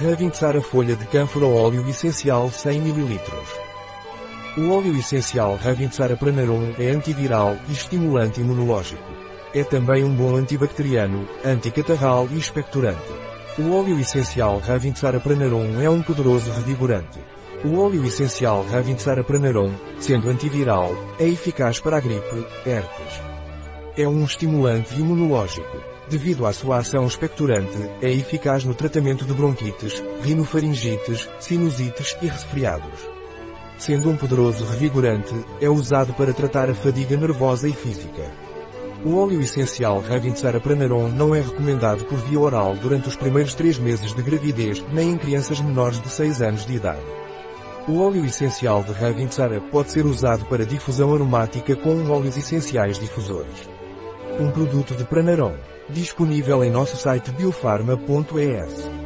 Ravintsara folha de cânfora óleo essencial 100 ml. O óleo essencial Ravintsara pranarum é antiviral e estimulante imunológico. É também um bom antibacteriano, anticatarral e expectorante. O óleo essencial Ravintsara pranarum é um poderoso revigorante. O óleo essencial Ravintsara pranarum, sendo antiviral, é eficaz para a gripe, herpes. É um estimulante imunológico. Devido à sua ação expectorante, é eficaz no tratamento de bronquites, rinofaringites, sinusites e resfriados. Sendo um poderoso revigorante, é usado para tratar a fadiga nervosa e física. O óleo essencial Ravintsara Pranarum não é recomendado por via oral durante os primeiros três meses de gravidez, nem em crianças menores de 6 anos de idade. O óleo essencial de Ravintsara pode ser usado para difusão aromática com óleos essenciais difusores. Um produto de Pranarum. Disponível em nosso site biofarma.es.